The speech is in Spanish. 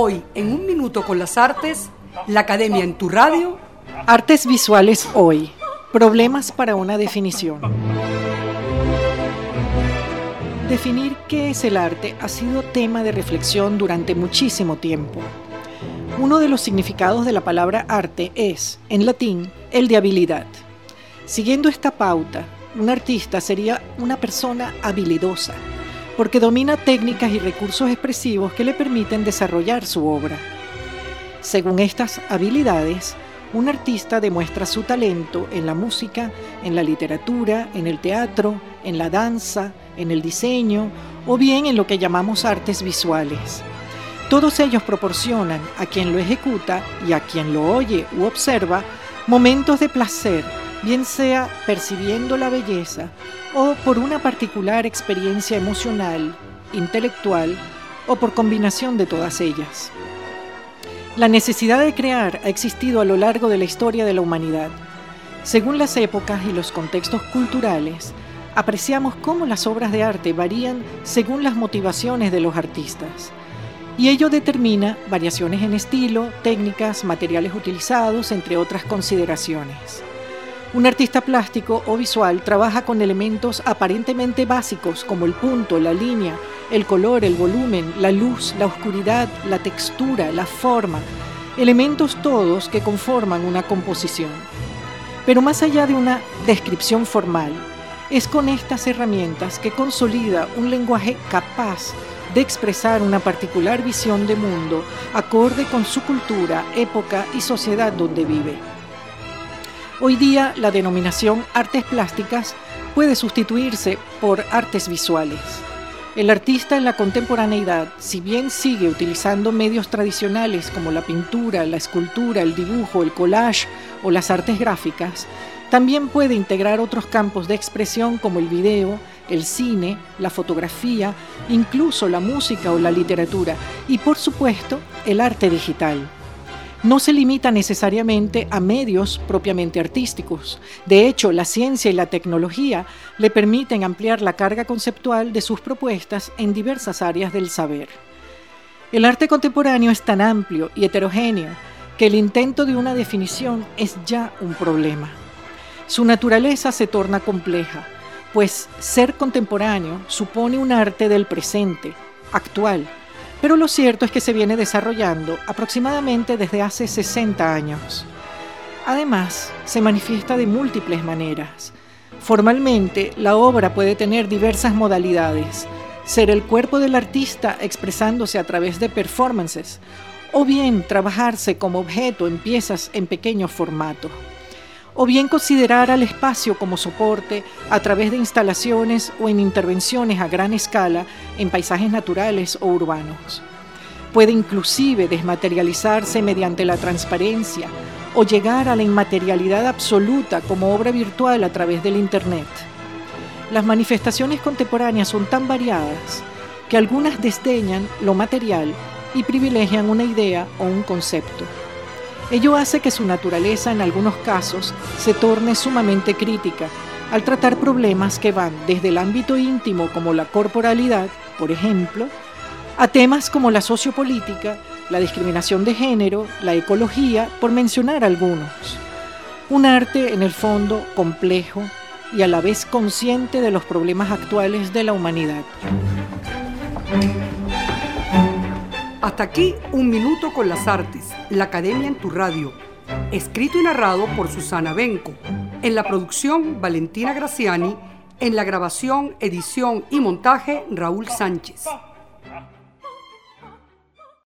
Hoy, en un minuto con las artes, la Academia en tu radio. Artes visuales hoy. Problemas para una definición. Definir qué es el arte ha sido tema de reflexión durante muchísimo tiempo. Uno de los significados de la palabra arte es, en latín, el de habilidad. Siguiendo esta pauta, un artista sería una persona habilidosa, porque domina técnicas y recursos expresivos que le permiten desarrollar su obra. Según estas habilidades, un artista demuestra su talento en la música, en la literatura, en el teatro, en la danza, en el diseño o bien en lo que llamamos artes visuales. Todos ellos proporcionan a quien lo ejecuta y a quien lo oye u observa momentos de placer, bien sea percibiendo la belleza o por una particular experiencia emocional, intelectual o por combinación de todas ellas. La necesidad de crear ha existido a lo largo de la historia de la humanidad. Según las épocas y los contextos culturales, apreciamos cómo las obras de arte varían según las motivaciones de los artistas. Y ello determina variaciones en estilo, técnicas, materiales utilizados, entre otras consideraciones. Un artista plástico o visual trabaja con elementos aparentemente básicos como el punto, la línea, el color, el volumen, la luz, la oscuridad, la textura, la forma, elementos todos que conforman una composición. Pero más allá de una descripción formal, es con estas herramientas que consolida un lenguaje capaz de expresar una particular visión de mundo acorde con su cultura, época y sociedad donde vive. Hoy día la denominación artes plásticas puede sustituirse por artes visuales. El artista en la contemporaneidad, si bien sigue utilizando medios tradicionales como la pintura, la escultura, el dibujo, el collage o las artes gráficas, también puede integrar otros campos de expresión como el video, el cine, la fotografía, incluso la música o la literatura y por supuesto el arte digital no se limita necesariamente a medios propiamente artísticos. De hecho, la ciencia y la tecnología le permiten ampliar la carga conceptual de sus propuestas en diversas áreas del saber. El arte contemporáneo es tan amplio y heterogéneo que el intento de una definición es ya un problema. Su naturaleza se torna compleja, pues ser contemporáneo supone un arte del presente, actual, pero lo cierto es que se viene desarrollando aproximadamente desde hace 60 años. Además, se manifiesta de múltiples maneras. Formalmente, la obra puede tener diversas modalidades, ser el cuerpo del artista expresándose a través de performances, o bien trabajarse como objeto en piezas en pequeño formato o bien considerar al espacio como soporte a través de instalaciones o en intervenciones a gran escala en paisajes naturales o urbanos. Puede inclusive desmaterializarse mediante la transparencia o llegar a la inmaterialidad absoluta como obra virtual a través del Internet. Las manifestaciones contemporáneas son tan variadas que algunas desdeñan lo material y privilegian una idea o un concepto. Ello hace que su naturaleza en algunos casos se torne sumamente crítica al tratar problemas que van desde el ámbito íntimo como la corporalidad, por ejemplo, a temas como la sociopolítica, la discriminación de género, la ecología, por mencionar algunos. Un arte en el fondo complejo y a la vez consciente de los problemas actuales de la humanidad. Hasta aquí un minuto con las artes, la Academia en tu radio. Escrito y narrado por Susana Benco. En la producción, Valentina Graciani. En la grabación, edición y montaje, Raúl Sánchez.